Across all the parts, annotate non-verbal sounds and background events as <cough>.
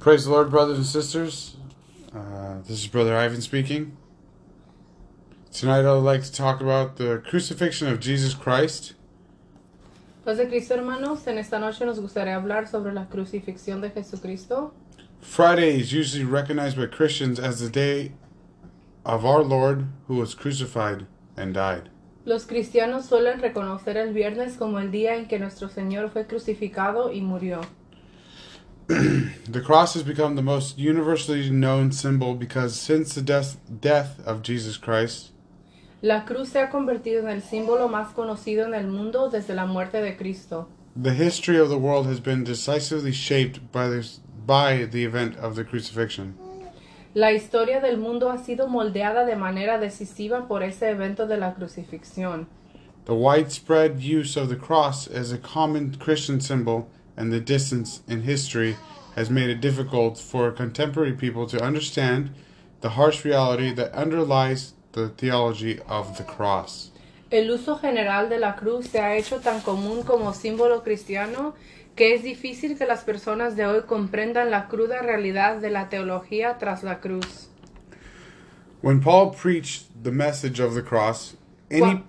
Praise the Lord, brothers and sisters. Uh, this is Brother Ivan speaking. Tonight I would like to talk about the crucifixion of Jesus Christ. Paz de Cristo, hermanos, en esta noche nos gustaría hablar sobre la crucifixión de Jesucristo. Friday is usually recognized by Christians as the day of our Lord who was crucified and died. Los cristianos suelen reconocer el viernes como el día en que nuestro Señor fue crucificado y murió. <clears throat> The cross has become the most universally known symbol because since the death, death of Jesus Christ, La cruz se ha convertido en el símbolo más conocido en el mundo desde la muerte de Cristo. the history of the world has been decisively shaped by, this, by the event of the crucifixion. La historia del mundo ha sido moldeada de manera decisiva por ese evento de la crucifixión. The widespread use of the cross as a common Christian symbol and the distance in history has made it difficult for contemporary people to understand the harsh reality that underlies the theology of the cross. El uso general de la cruz se ha hecho tan común como símbolo cristiano que es difícil que las personas de hoy comprendan la cruda realidad de la teología tras la cruz. When Paul preached the message of the cross, any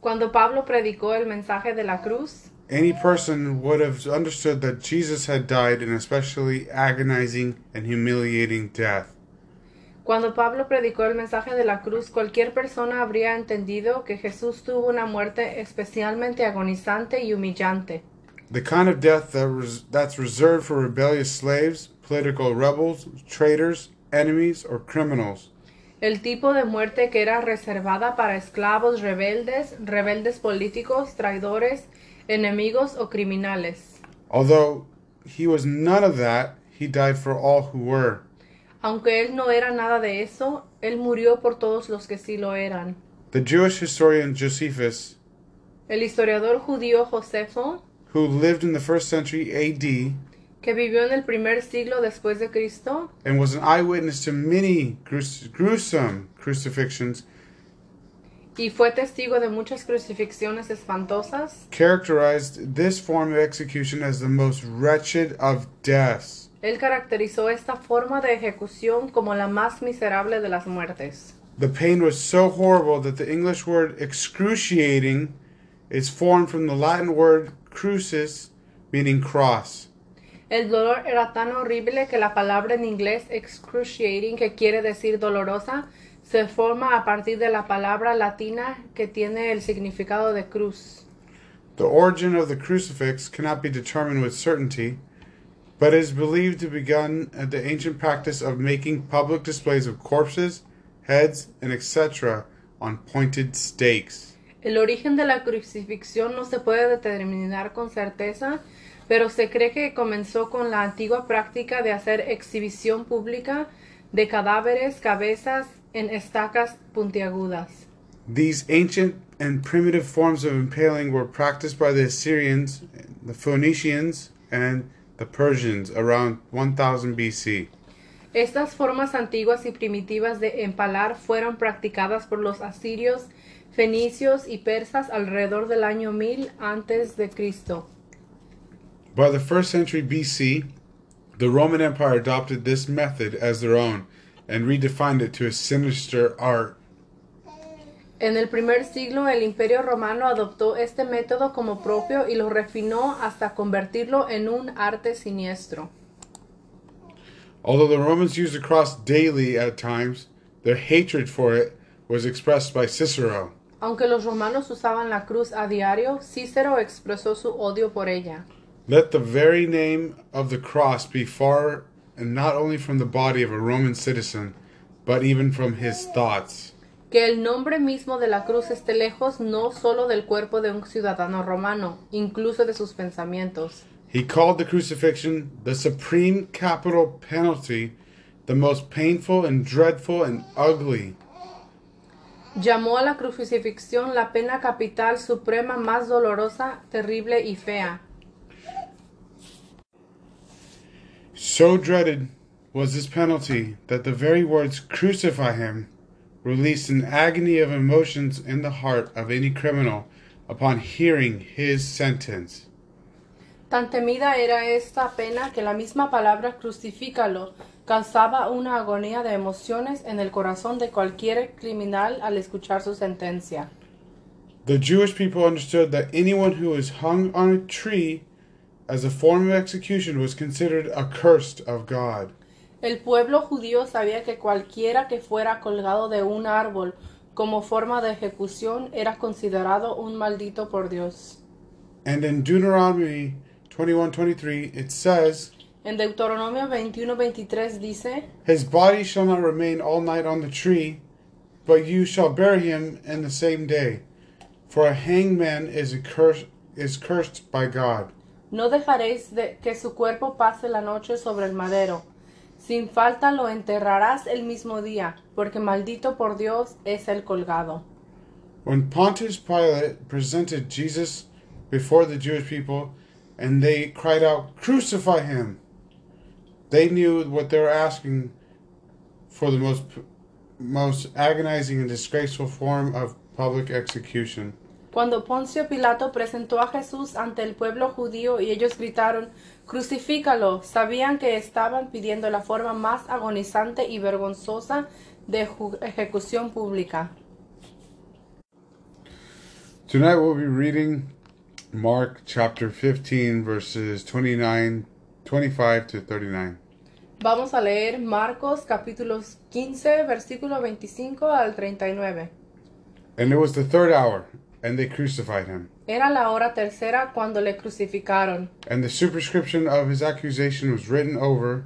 Cuando Pablo predicó el mensaje de la cruz, any person would have understood that Jesus had died an especially agonizing and humiliating death. cuando Pablo predicó el mensaje de la cruz, cualquier persona habría entendido que Jesús tuvo una muerte especialmente agonizante y humillante. The kind of death that res- that's reserved for rebellious slaves, political rebels, traitors, enemies, or criminals. El tipo de muerte que era reservada para esclavos rebeldes, rebeldes políticos, traidores, enemigos o criminales. Although he was none of that, he died for all who were. Aunque él no era nada de eso, él murió por todos los que sí lo eran. The Jewish historian Josephus, El historiador judío Josefo, who lived in the first century AD que vivió en el primer siglo después de Cristo and was an eyewitness to many grus- gruesome crucifixions, y fue testigo de muchas crucifixiones espantosas, characterized this form of execution as the most wretched of deaths. él caracterizó esta forma de ejecución como la más miserable de las muertes. The pain was so horrible that the English word excruciating is formed from the Latin word crucis, meaning cross. El dolor era tan horrible que la palabra en inglés excruciating, que quiere decir dolorosa, se forma a partir de la palabra latina que tiene el significado de cruz. The origin of the crucifix cannot be determined with certainty, but is believed to begun at the ancient practice of making public displays of corpses, heads, and etc. on pointed stakes. El origen de la crucifixión no se puede determinar con certeza, pero se cree que comenzó con la antigua práctica de hacer exhibición pública de cadáveres, cabezas en estacas puntiagudas. These ancient and primitive forms of impaling were practiced by the Assyrians, the Phoenicians, and the Persians around 1000 BC. Estas formas antiguas y primitivas de empalar fueron practicadas por los asirios, fenicios y persas alrededor del año 1000 antes de Cristo. By the first century BC, the Roman Empire adopted this method as their own and redefined it to a sinister art. En el primer siglo el Imperio Romano adoptó este método como propio y lo refinó hasta convertirlo en un arte siniestro. Although the Romans used the cross daily at times, their hatred for it was expressed by Cicero. Aunque los romanos usaban la cruz a diario, Cícero expresó su odio por ella. Let the very name of the cross be far and not only from the body of a Roman citizen, but even from his thoughts. Que el nombre mismo de la cruz esté lejos no solo del cuerpo de un ciudadano romano, incluso de sus pensamientos. He called the crucifixion the supreme capital penalty, the most painful and dreadful and ugly. Llamó a la crucifixión la pena capital suprema más dolorosa, terrible y fea. So dreaded was this penalty that the very words crucify him released an agony of emotions in the heart of any criminal upon hearing his sentence. Tan temida era esta pena que la misma palabra crucifícalo causaba una agonía de emociones en el corazón de cualquier criminal al escuchar su sentencia. The Jewish people understood that anyone who was hung on a tree as a form of execution was considered accursed of God. El pueblo judío sabía que cualquiera que fuera colgado de un árbol como forma de ejecución era considerado un maldito por Dios. And in Deuteronomy 21:23 it says, En Deuteronomio 21:23 dice, "His body shall not remain all night on the tree, but you shall bury him in the same day, for a hangman man is accursed is cursed by God." No dejaréis de que su cuerpo pase la noche sobre el madero. Sin falta lo enterrarás el mismo día, porque maldito por Dios es el colgado. When Pontius Pilate presented Jesus before the Jewish people and they cried out, Crucify him! They knew what they were asking for the most, most agonizing and disgraceful form of public execution. Cuando Poncio Pilato presentó a Jesús ante el pueblo judío y ellos gritaron, Crucifícalo, sabían que estaban pidiendo la forma más agonizante y vergonzosa de ejecución pública. Tonight we'll be reading Mark chapter 15, verses 29, 25 to 39. Vamos a leer Marcos capítulos 15, versículo 25 al 39. And it was the third hour, and they crucified him. Era la hora tercera cuando le crucificaron. And the superscription of his accusation was written over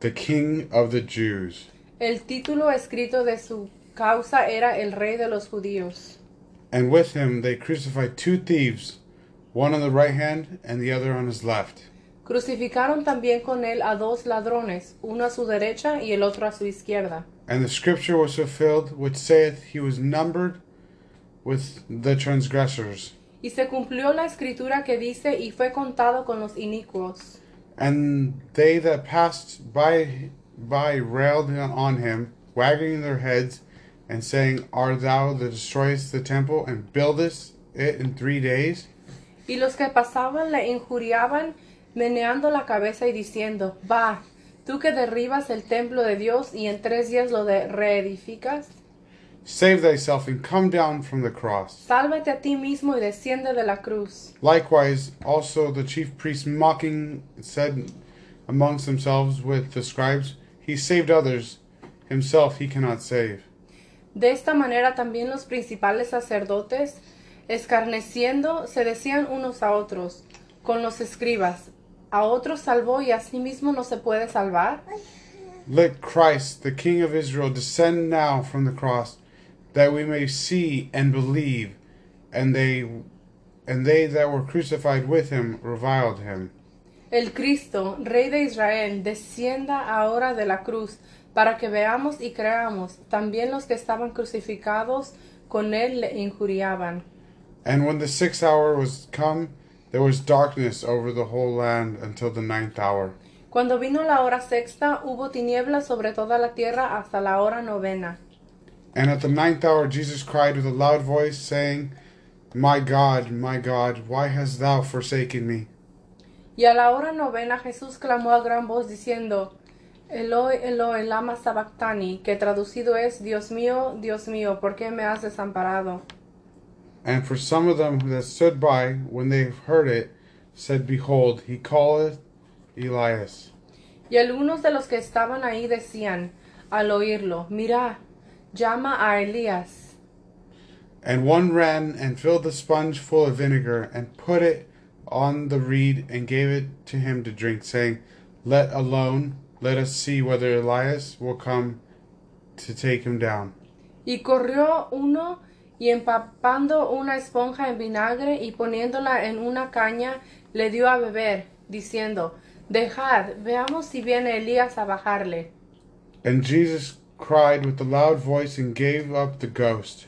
the King of the Jews. El título escrito de su causa era El Rey de los Judíos. And with him they crucified two thieves, one on the right hand and the other on his left. Crucificaron también con él a dos ladrones, uno a su derecha y el otro a su izquierda. And the scripture was fulfilled, which saith, He was numbered with the transgressors. Y se cumplió la escritura que dice, y fue contado con los inicuos. And they that passed by by railed on him, wagging their heads, and saying, Art thou that destroyest the temple and buildest it in three days? Y los que pasaban le injuriaban, meneando la cabeza y diciendo, Va, tú que derribas el templo de Dios y en tres días lo reedificas, Save thyself and come down from the cross. sálvate a ti mismo y desciende de la cruz. Likewise, also the chief priests mocking said amongst themselves with the scribes, He saved others, himself he cannot save. De esta manera también los principales sacerdotes, escarneciendo, se decían unos a otros, con los escribas, a otros salvó y a sí mismo no se puede salvar. Let Christ, the King of Israel, descend now from the cross, that we may see and believe. And they and they that were crucified with him reviled him. El Cristo, Rey de Israel, descienda ahora de la cruz, para que veamos y creamos. También los que estaban crucificados con él le injuriaban. And when the sixth hour was come, there was darkness over the whole land until the ninth hour. Cuando vino la hora sexta, hubo tinieblas sobre toda la tierra hasta la hora novena. And at the ninth hour Jesus cried with a loud voice, saying, My God, my God, why hast thou forsaken me? Y a la hora novena Jesús clamó a gran voz diciendo, Eloi, Eloi, lama sabactani, que traducido es, Dios mío, Dios mío, ¿por qué me has desamparado? And for some of them that stood by, when they heard it, said, Behold, he calleth Elias. Y algunos de los que estaban ahí decían, al oírlo, mira, llama a Elías. And one ran and filled the sponge full of vinegar, and put it on the reed, and gave it to him to drink, saying, Let alone, let us see whether Elias will come to take him down. Y corrió uno y empapando una esponja en vinagre y poniéndola en una caña, le dio a beber, diciendo, Dejad, veamos si viene Elías a bajarle. And Jesus cried with a loud voice and gave up the ghost.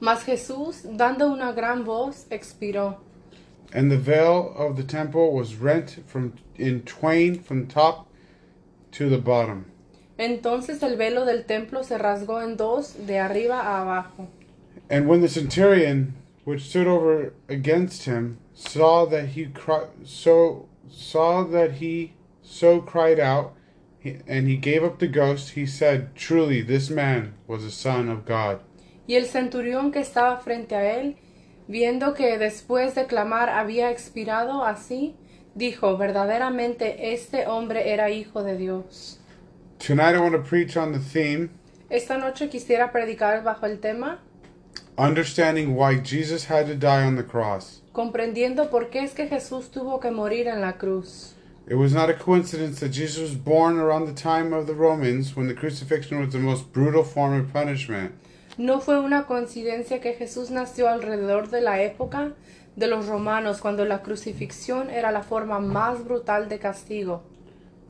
Mas Jesús, dando una gran voz, expiró. And the veil of the temple was rent from in twain from top to the bottom. Entonces el velo del templo se rasgó en dos, de arriba a abajo. And when the centurion which stood over against him saw that he cri- so saw that he so cried out, and he gave up the ghost. He said, "Truly, this man was a son of God." Y el centurión que estaba frente a él, viendo que después de clamar había expirado así, dijo, verdaderamente este hombre era hijo de Dios. Tonight, I want to preach on the theme Esta noche quisiera predicar bajo el tema, understanding why Jesus had to die on the cross. comprendiendo por qué es que Jesús tuvo que morir en la cruz. It was not a coincidence that Jesus was born around the time of the Romans when the crucifixion was the most brutal form of punishment. No fue una coincidencia que Jesús nació alrededor de la época de los romanos, cuando la crucifixión era la forma más brutal de castigo.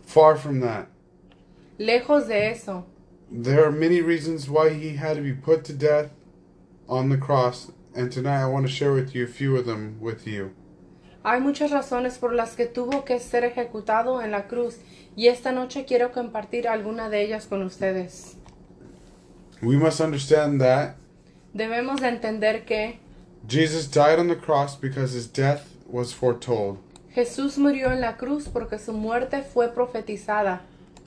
Far from that. Lejos de eso, There are many reasons why he had to be put to death on the cross, and tonight I want to share with you a few of them with you. Hay muchas razones por las que tuvo que ser ejecutado en la cruz, y esta noche quiero compartir alguna de ellas con ustedes. We must understand that Debemos de entender que Jesus died on the cross because his death was foretold. Jesús murió en la cruz porque su muerte fue profetizada.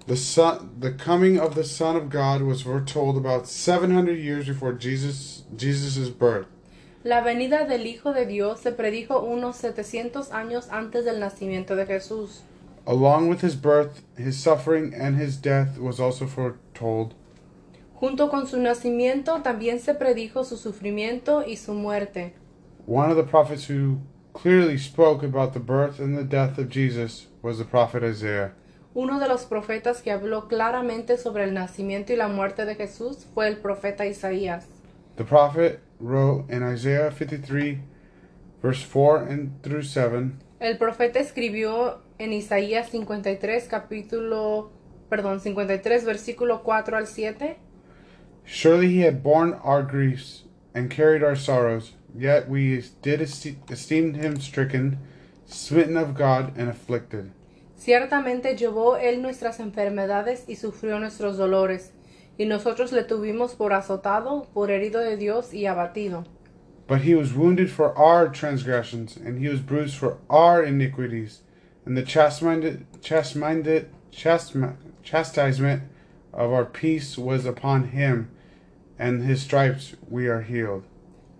The son, the coming of the Son of God was foretold about 700 years before Jesus Jesus's birth. La venida del Hijo de Dios se predijo unos 700 años antes del nacimiento de Jesús. Along with his birth, his suffering and his death was also foretold. Junto con su nacimiento también se predijo su sufrimiento y su muerte. One of the prophets who clearly spoke about the birth and the death of Jesus was the prophet Isaiah. Uno de los profetas que habló claramente sobre el nacimiento y la muerte de Jesús fue el profeta Isaías. The prophet wrote in Isaiah 53, verse 4 and through 7, El profeta escribió en Isaías 53 capítulo, perdón, 53 versículo 4 al 7. Surely he had borne our griefs and carried our sorrows, yet we did esteem him stricken, smitten of God, and afflicted. Ciertamente llevó él nuestras enfermedades y sufrió nuestros dolores, y nosotros le tuvimos por azotado, por herido de Dios y abatido. But he was wounded for our transgressions, and he was bruised for our iniquities. And the chastisement, chastisement, chastisement, of our peace was upon him, and his stripes we are healed.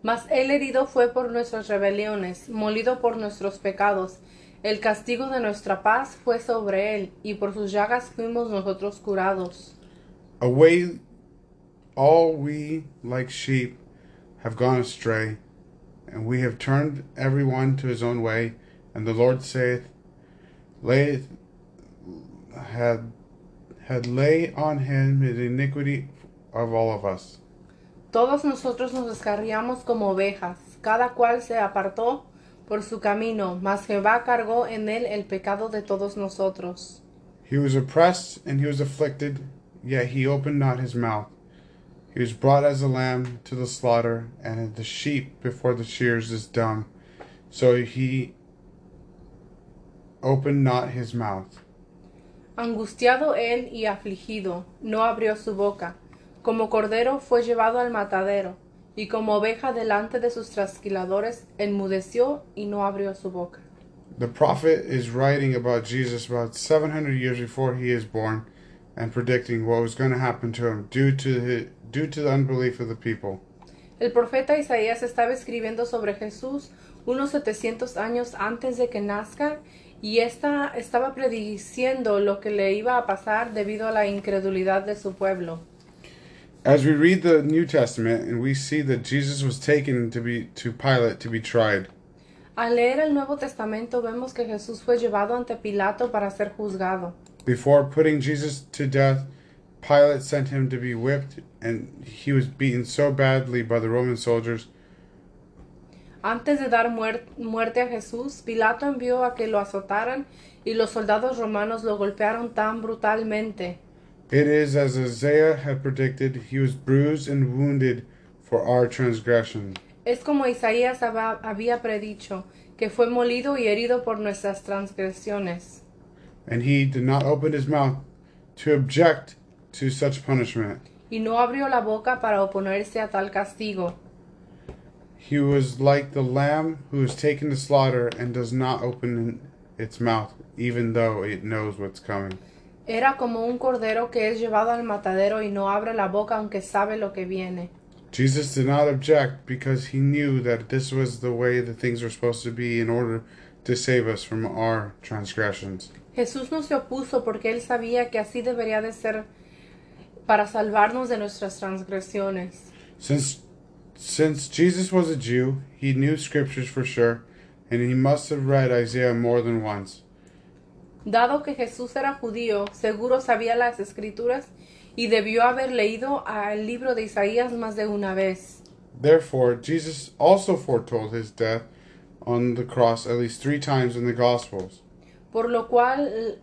Mas él herido fue por nuestras rebeliones, molido por nuestros pecados. El castigo de nuestra paz fue sobre él, y por sus llagas fuimos nosotros curados. Away, all we like sheep have gone astray, and we have turned every one to his own way. And the Lord saith, Lay had had lay on him the iniquity of all of us. Todos nosotros nos descarriamos como ovejas, cada cual se apartó por su camino, mas Jehová cargó en él el pecado de todos nosotros. He was oppressed and he was afflicted, yet he opened not his mouth. He was brought as a lamb to the slaughter, and as the sheep before the shears is dumb, so he opened not his mouth. Angustiado él y afligido, no abrió su boca. Como cordero fue llevado al matadero, y como oveja delante de sus trasquiladores, enmudeció y no abrió su boca. The prophet is writing about Jesus about 700 years before he is born and predicting what was going to happen to him due to the, due to the unbelief of the people. El profeta Isaías estaba escribiendo sobre Jesús unos 700 años antes de que nazca y esta estaba prediciendo lo que le iba a pasar debido a la incredulidad de su pueblo. As we read the New Testament and we see that Jesus was taken to be to Pilate to be tried, Al leer el Nuevo Testamento vemos que Jesús fue llevado ante Pilato para ser juzgado. Before putting Jesus to death, Pilate sent him to be whipped and he was beaten so badly by the Roman soldiers Antes de dar muer- muerte a Jesús, Pilato envió a que lo azotaran y los soldados romanos lo golpearon tan brutalmente. It is as Isaiah had predicted, he was bruised and wounded for our transgression. Es como Isaías había predicho, que fue molido y herido por nuestras transgresiones. And he did not open his mouth to object to such punishment. y no abrió la boca para oponerse a tal castigo. He was like the lamb who is taken to slaughter and does not open its mouth, even though it knows what's coming. Era como un cordero que es llevado al matadero y no abre la boca aunque sabe lo que viene. Jesus did not object because he knew that this was the way the things were supposed to be in order to save us from our transgressions. Jesús no se opuso porque él sabía que así debería de ser para salvarnos de nuestras transgresiones. Since since Jesus was a Jew, he knew scriptures for sure, and he must have read Isaiah more than once. Dado que Jesús era judío, seguro sabía las escrituras y debió haber leído el libro de Isaías más de una vez. Therefore, Jesus also foretold his death on the cross at least three times in the Gospels. Por lo cual eh,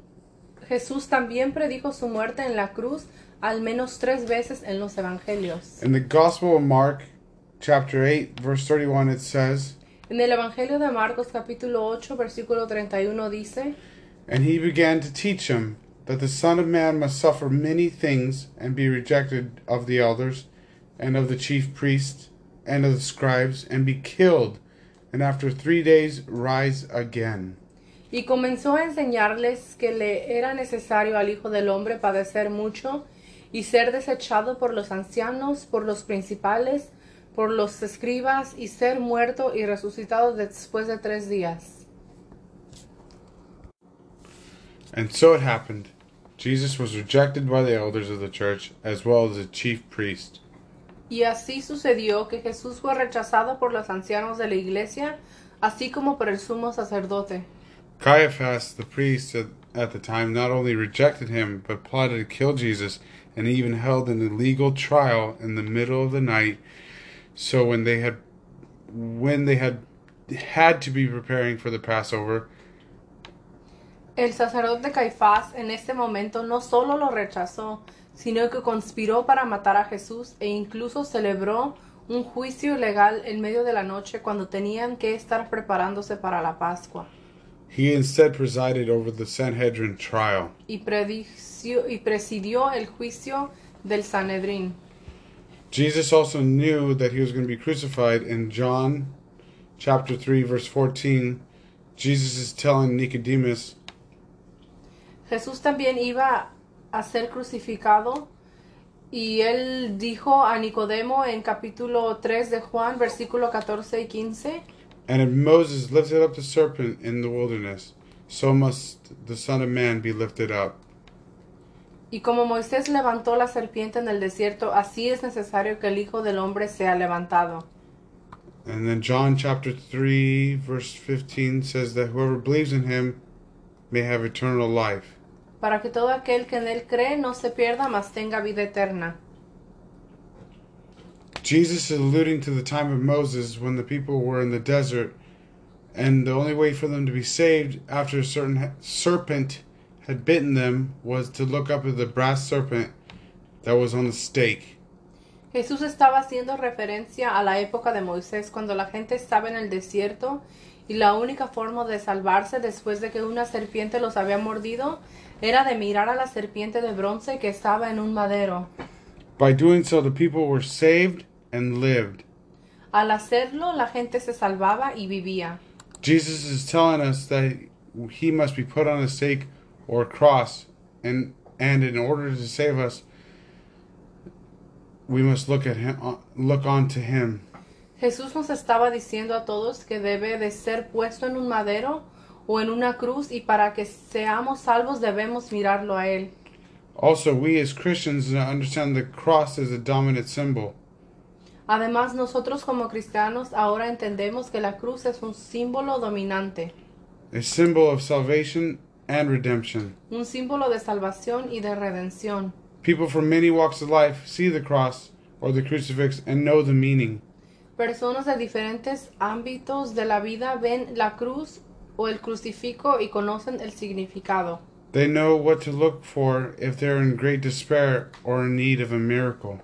Jesús también predijo su muerte en la cruz al menos tres veces en los evangelios. In the Gospel of Mark, chapter 8, verse 31, it says, En el Evangelio de Marcos capítulo 8 versículo 31 dice, And he began to teach him that the Son of Man must suffer many things and be rejected of the elders and of the chief priests and of the scribes and be killed and after three days rise again. Y comenzó a enseñarles que le era necesario al Hijo del Hombre padecer mucho y ser desechado por los ancianos, por los principales, por los escribas y ser muerto y resucitado después de tres días. And so it happened. Jesus was rejected by the elders of the church as well as the chief priest. Y así sucedió que Jesús fue rechazado por los ancianos de la iglesia, así como por el sumo sacerdote. Caiaphas, the priest at, the time, not only rejected him, but plotted to kill Jesus and even held an illegal trial in the middle of the night. So when they had when they had had to be preparing for the Passover, El sacerdote Caifás en este momento no solo lo rechazó, sino que conspiró para matar a Jesús e incluso celebró un juicio legal en medio de la noche cuando tenían que estar preparándose para la Pascua. He instead presided over the Sanhedrin trial. Y, predició- y presidió el juicio del Sanedrín. Jesus also knew that he was going to be crucified in John chapter 3 verse 14. Jesus is telling Nicodemus, Jesús también iba a ser crucificado y él dijo a Nicodemo en capítulo 3 de Juan, versículo 14 y 15, And if Moses lifted up the serpent in the wilderness, so must the Son of Man be lifted up. y como Moisés levantó la serpiente en el desierto, así es necesario que el Hijo del Hombre sea levantado. And then John chapter 3 verse 15 says that whoever believes in him may have eternal life. Para que todo aquel que en él cree no se pierda, mas tenga vida eterna. Jesus is alluding to the time of Moses when the people were in the desert and the only way for them to be saved after a certain serpent had bitten them was to look up at the brass serpent that was on the stake. Jesús estaba haciendo referencia a la época de Moisés, cuando la gente estaba en el desierto y la única forma de salvarse después de que una serpiente los había mordido era de mirar a la serpiente de bronce que estaba en un madero. By doing so, the people were saved and lived. Al hacerlo, la gente se salvaba y vivía. Jesus is telling us that he must be put on a stake or a cross, and and in order to save us, we must look at him, uh, look on to him. Jesús nos estaba diciendo a todos que debe de ser puesto en un madero o en una cruz y para que seamos salvos debemos mirarlo a él. Also, we as Christians understand the cross is a dominant symbol. Además, nosotros como cristianos ahora entendemos que la cruz es un símbolo dominante, a symbol of salvation and redemption. un símbolo de salvación y de redención. People from many walks of life see the cross or the crucifix and know the meaning. Personas de diferentes ámbitos de la vida ven la cruz o el crucifijo y conocen el significado. They know what to look for if they're in great despair or in need of a miracle.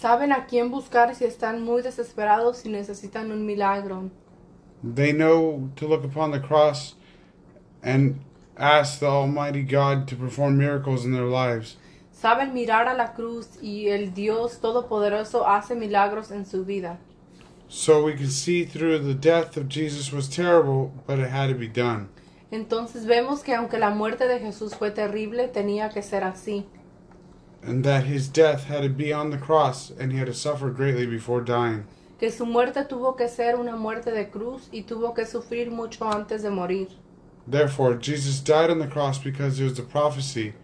Saben a quién buscar si están muy desesperados y necesitan un milagro. They know to look upon the cross and ask the Almighty God to perform miracles in their lives. Saben mirar a la cruz y el Dios Todopoderoso hace milagros en su vida. So we can see through the death of Jesus was terrible, but it had to be done. Entonces vemos que aunque la muerte de Jesús fue terrible, tenía que ser así. And that his death had to be on the cross and he had to suffer greatly before dying. Que su muerte tuvo que ser una muerte de cruz y tuvo que sufrir mucho antes de morir. Therefore, Jesus died on the cross because it was a prophecy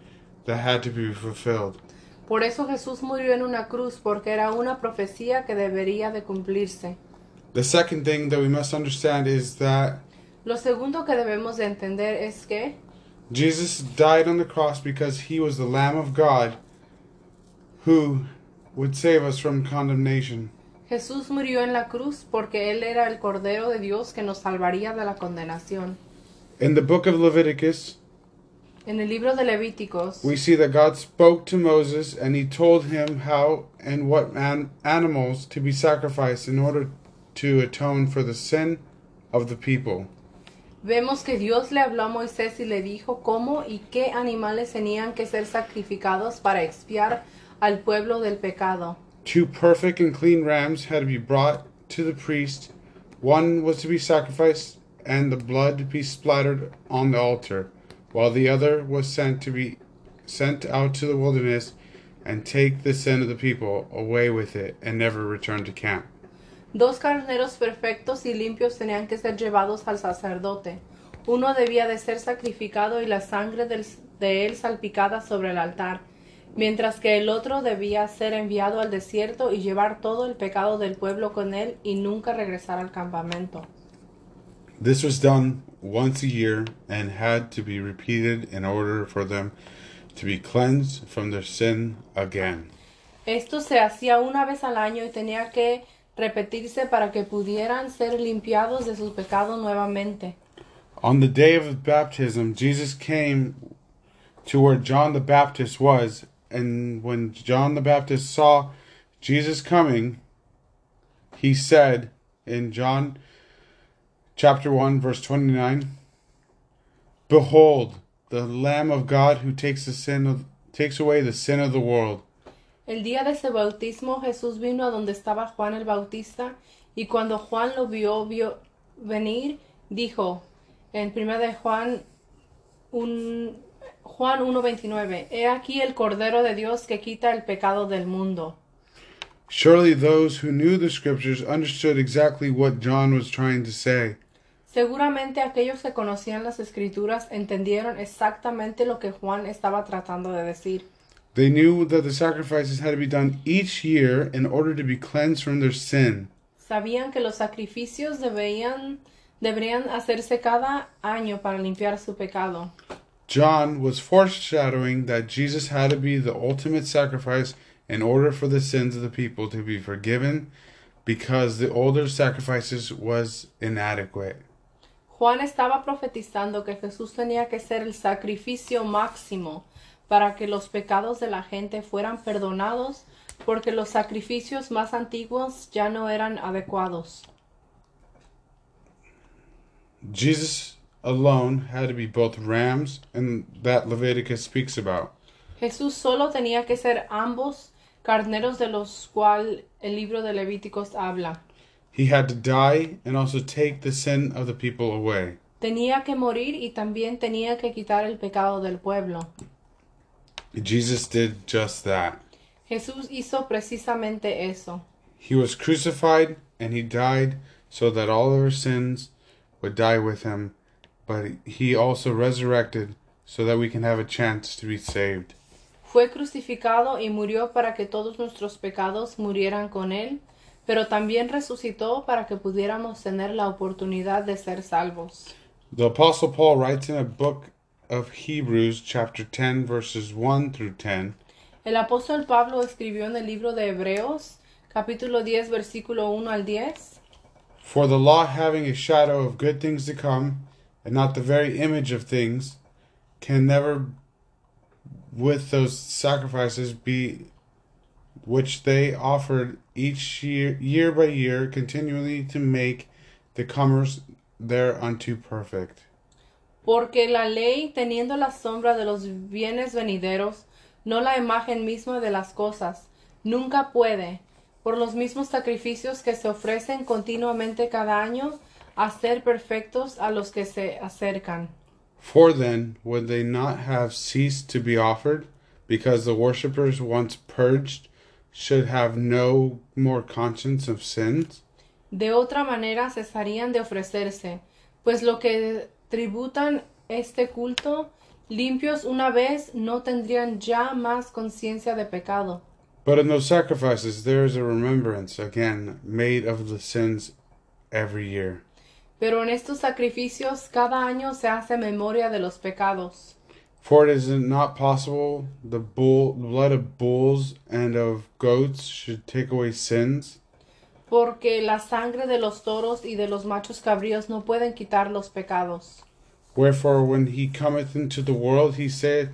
that had to be fulfilled. Por eso Jesús murió en una cruz porque era una profecía que debería de cumplirse. The second thing that we must understand is that Lo segundo que debemos de entender es que Jesus died on the cross because he was the Lamb of God who would save us from condemnation. Jesús murió en la cruz porque Él era el Cordero de Dios que nos salvaría de la condenación. In the book of Leviticus, En el libro de Levíticos we see that God spoke to Moses and he told him how and what an- animals to be sacrificed in order to atone for the sin of the people. vemos que Dios le habló a Moisés y le dijo cómo y qué animales tenían que ser sacrificados para expiar al pueblo del pecado. Two perfect and clean rams had to be brought to the priest. One was to be sacrificed and the blood to be splattered on the altar, while the other was sent to be sent out to the wilderness and take the sin of the people away with it and never return to camp. Dos carneros perfectos y limpios tenían que ser llevados al sacerdote. Uno debía de ser sacrificado y la sangre de él salpicada sobre el altar, mientras que el otro debía ser enviado al desierto y llevar todo el pecado del pueblo con él y nunca regresar al campamento. This was done once a year and had to be repeated in order for them to be cleansed from their sin again. Esto se hacía una vez al año y tenía que repetirse para que pudieran ser limpiados de sus pecados nuevamente. On the day of baptism, Jesus came to where John the Baptist was, and when John the Baptist saw Jesus coming, he said in John chapter 1 verse 29, Behold, the Lamb of God who takes the sin of takes away the sin of the world. El día de ese bautismo Jesús vino a donde estaba Juan el Bautista y cuando Juan lo vio, vio venir, dijo en 1 de Juan un, Juan 1.29, He aquí el Cordero de Dios que quita el pecado del mundo. Surely those who knew the scriptures understood exactly what John was trying to say. Seguramente aquellos que conocían las escrituras entendieron exactamente lo que Juan estaba tratando de decir. They knew that the sacrifices had to be done each year in order to be cleansed from their sin. Sabían que los sacrificios debían, deberían hacerse cada año para limpiar su pecado. John was foreshadowing that Jesus had to be the ultimate sacrifice in order for the sins of the people to be forgiven because the older sacrifices was inadequate. Juan estaba profetizando que Jesús tenía que ser el sacrificio máximo para que los pecados de la gente fueran perdonados porque los sacrificios más antiguos ya no eran adecuados. Jesus alone had to be both rams and that Leviticus speaks about. Jesús solo tenía que ser ambos carneros de los cuales el libro de Levíticos habla. He had to die and also take the sin of the people away. Tenía que morir y también tenía que quitar el pecado del pueblo. Jesus did just that. Jesús hizo precisamente eso. He was crucified and he died so that all of our sins would die with him, but he also resurrected so that we can have a chance to be saved. Fue crucificado y murió para que todos nuestros pecados murieran con él, pero también resucitó para que pudiéramos tener la oportunidad de ser salvos. The Apostle Paul writes in a book of Hebrews, chapter 10, verses 1 through 10 El apóstol Pablo escribió en el libro de Hebreos, capítulo 10, versículo 1 al 10. For the law having a shadow of good things to come, and not the very image of things, can never with those sacrifices be which they offered each year year by year continually to make the comers thereunto perfect. Porque la ley, teniendo la sombra de los bienes venideros, no la imagen misma de las cosas, nunca puede, por los mismos sacrificios que se ofrecen continuamente cada año, a ser perfectos a los que se acercan. For then would they not have ceased to be offered, because the worshippers once purged should have no more conscience of sins? De otra manera cesarían de ofrecerse, pues lo que tributan este culto, limpios una vez, no tendrían ya más conciencia de pecado. But in those sacrifices there is a remembrance again made of the sins every year. Pero en estos sacrificios cada año se hace memoria de los pecados. For it is not possible the bull, blood of bulls and of goats should take away sins. Porque la sangre de los toros y de los machos cabríos no pueden quitar los pecados. Wherefore, when he cometh into the world, he saith,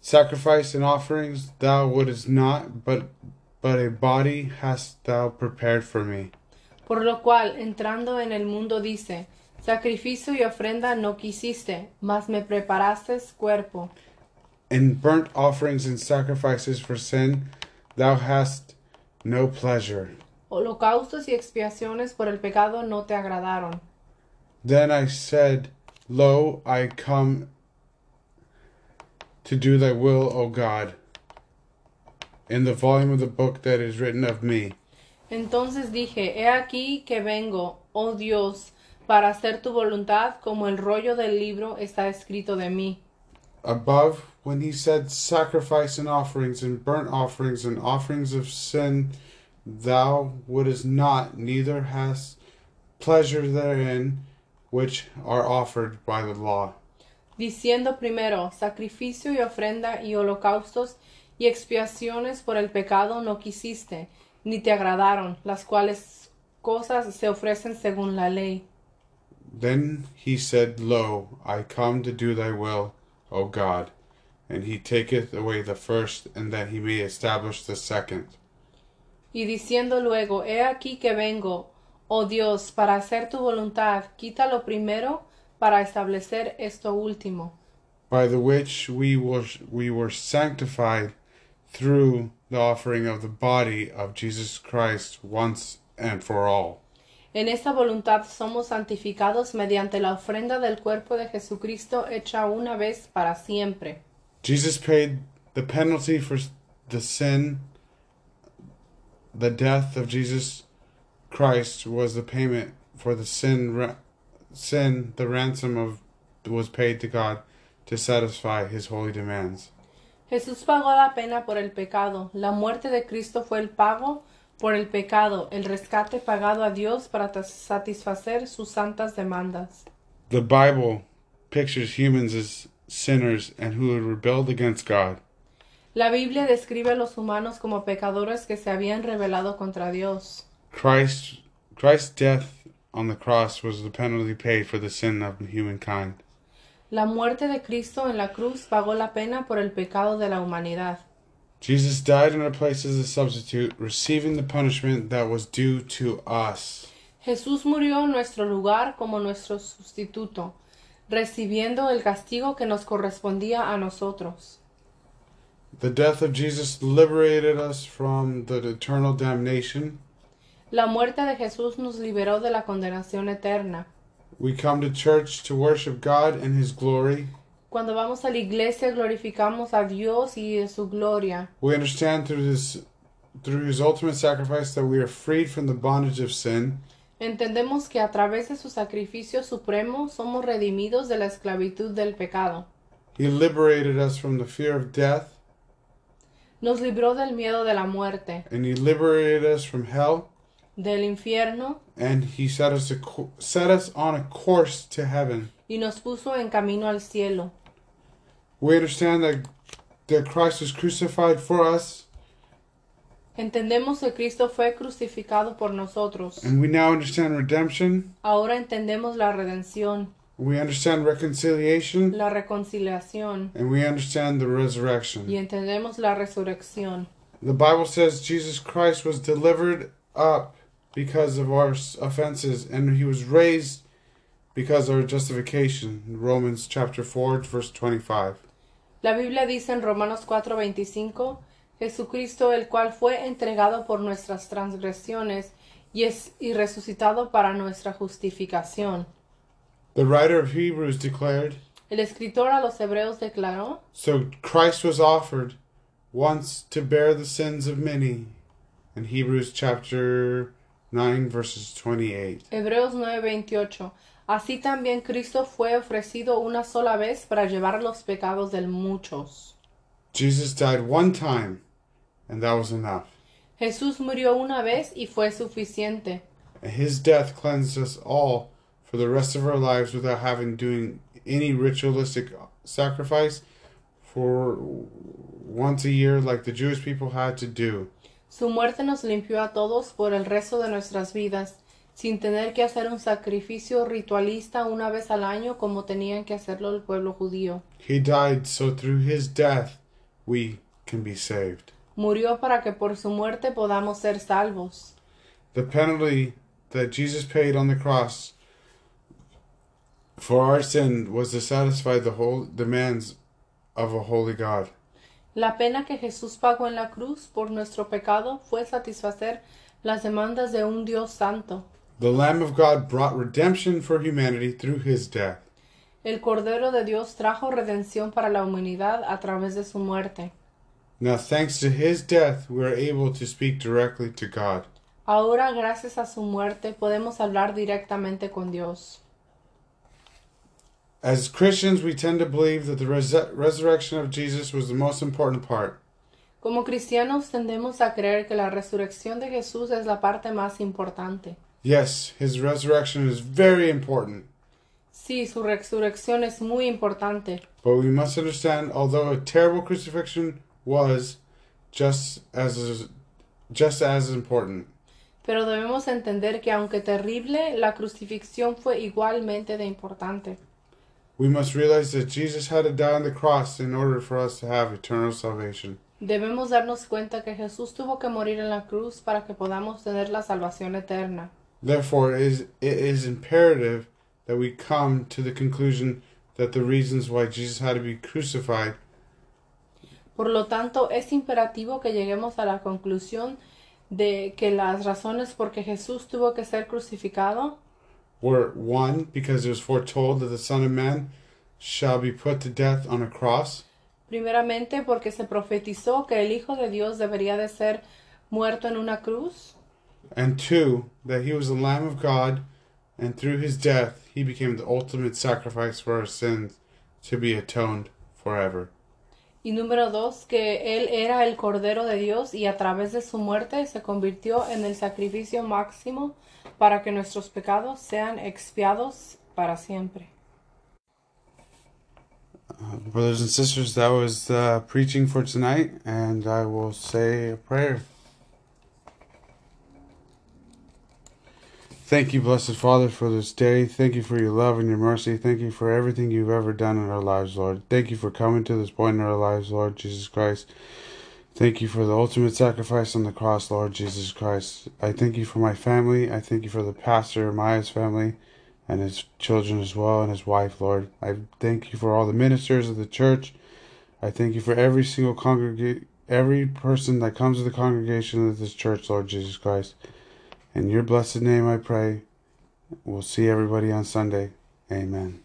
Sacrifice and offerings thou wouldest not, but but a body hast thou prepared for me. Por lo cual, entrando en el mundo, dice, Sacrificio y ofrenda no quisiste, mas me preparaste cuerpo. In burnt offerings and sacrifices for sin thou hast no pleasure. Holocaustos y expiaciones por el pecado no te agradaron. Then I said, Lo, I come to do thy will, O God. In the volume of the book that is written of me. Entonces dije, He aquí que vengo, oh Dios, para hacer tu voluntad, como el rollo del libro está escrito de mí. Above, when he said, Sacrifice and offerings and burnt offerings and offerings of sin, thou wouldest not, neither hast pleasure therein, which are offered by the law. Diciendo primero, sacrificio y ofrenda y holocaustos y expiaciones por el pecado no quisiste, ni te agradaron, las cuales cosas se ofrecen según la ley. Then he said, Lo, I come to do thy will, O God. And he taketh away the first, and that he may establish the second. Y diciendo luego, He aquí que vengo, oh Dios, para hacer tu voluntad, quita lo primero para establecer esto último. By the which we were, we were sanctified through the offering of the body of Jesus Christ once and for all. En esta voluntad somos santificados mediante la ofrenda del cuerpo de Jesucristo hecha una vez para siempre. Jesus paid the penalty for the sin. The death of Jesus Christ was the payment for the sin. Sin, the ransom of was paid to God to satisfy His holy demands. Jesús pagó la pena por el pecado. La muerte de Cristo fue el pago por el pecado, el rescate pagado a Dios para satisfacer sus santas demandas. The Bible pictures humans as sinners and who had rebelled against God. La Biblia describe a los humanos como pecadores que se habían rebelado contra Dios. Christ, Christ's death on the cross was the penalty paid for the sin of humankind. La muerte de Cristo en la cruz pagó la pena por el pecado de la humanidad. Jesus died in our place as a substitute, receiving the punishment that was due to us. Jesús murió en nuestro lugar como nuestro sustituto, recibiendo el castigo que nos correspondía a nosotros. The death of Jesus liberated us from the eternal damnation. La muerte de Jesús nos liberó de la condenación eterna. We come to church to worship God in His glory. Cuando vamos a la iglesia glorificamos a Dios y su gloria. We understand through this through his ultimate sacrifice that we are freed from the bondage of sin. Entendemos que a través de su sacrificio supremo somos redimidos de la esclavitud del pecado. He liberated us from the fear of death Nos libró del miedo de la muerte, and he liberated us from hell del infierno and he set us a, set us on a course to heaven. y nos puso en camino al cielo. We understand that that Christ was crucified for us Entendemos que Cristo fue crucificado por nosotros. and we now understand redemption. Ahora entendemos la redención, We understand reconciliation la reconciliación and we understand the y resurrection. entendemos la resurrección. The Bible says Jesus Christ was delivered up because of our offenses and he was raised because of our justification. Romans chapter 4 verse 25. La Biblia dice en Romanos 4:25 Jesucristo, el cual fue entregado por nuestras transgresiones y es y resucitado para nuestra justificación. The writer of Hebrews declared, El escritor a los hebreos declaró, So Christ was offered once to bear the sins of many. In Hebrews chapter 9, verses 28. Hebreos 9:28, así también Cristo fue ofrecido una sola vez para llevar los pecados de muchos. Jesus died one time, and that was enough. Jesús murió una vez y fue suficiente. And his death cleansed us all for the rest of our lives without having doing any ritualistic sacrifice for once a year like the Jewish people had to do. Su muerte nos limpió a todos por el resto de nuestras vidas, sin tener que hacer un sacrificio ritualista una vez al año como tenían que hacerlo el pueblo judío. He died so through his death we can be saved. Murió para que por su muerte podamos ser salvos. The penalty that Jesus paid on the cross for our sin was to satisfy the whole demands of a holy God. La pena que Jesús pagó en la cruz por nuestro pecado fue satisfacer las demandas de un Dios santo. The Lamb of God brought redemption for humanity through his death. El Cordero de Dios trajo redención para la humanidad a través de su muerte. Now, thanks to his death, we are able to speak directly to God. Ahora, gracias a su muerte, podemos hablar directamente con Dios. As Christians, we tend to believe that the res- resurrection of Jesus was the most important part. Como cristianos tendemos a creer que la resurrección de Jesús es la parte más importante. Yes, his resurrection is very important, Sí, su resurrección es muy importante, but we must understand although a terrible crucifixion was just as just as important. pero debemos entender que aunque terrible, la crucifixión fue igualmente de importante. We must realize that Jesus had to die on the cross in order for us to have eternal salvation. Debemos darnos cuenta que Jesús tuvo que morir en la cruz para que podamos tener la salvación eterna. Therefore, it is, it is imperative that we come to the conclusion that the reasons why Jesus had to be crucified Por lo tanto, es imperativo que lleguemos a la conclusión de que las razones por que Jesús tuvo que ser crucificado were one, because it was foretold that the Son of Man shall be put to death on a cross, Primeramente porque se profetizó que el Hijo de Dios debería de ser muerto en una cruz. and two, that he was the Lamb of God, and through his death he became the ultimate sacrifice for our sins to be atoned forever. Y número dos, que Él era el Cordero de Dios y a través de su muerte se convirtió en el sacrificio máximo para que nuestros pecados sean expiados para siempre. Brothers and sisters, that was uh, preaching for tonight, and I will say a prayer. Thank you, Blessed Father, for this day. Thank you for your love and your mercy. Thank you for everything you've ever done in our lives, Lord. Thank you for coming to this point in our lives, Lord Jesus Christ. Thank you for the ultimate sacrifice on the cross, Lord Jesus Christ. I thank you for my family. I thank you for the pastor, Maya's family, and his children as well, and his wife, Lord. I thank you for all the ministers of the church. I thank you for every single congregate, every person that comes to the congregation of this church, Lord Jesus Christ. In your blessed name I pray. We'll see everybody on Sunday. Amen.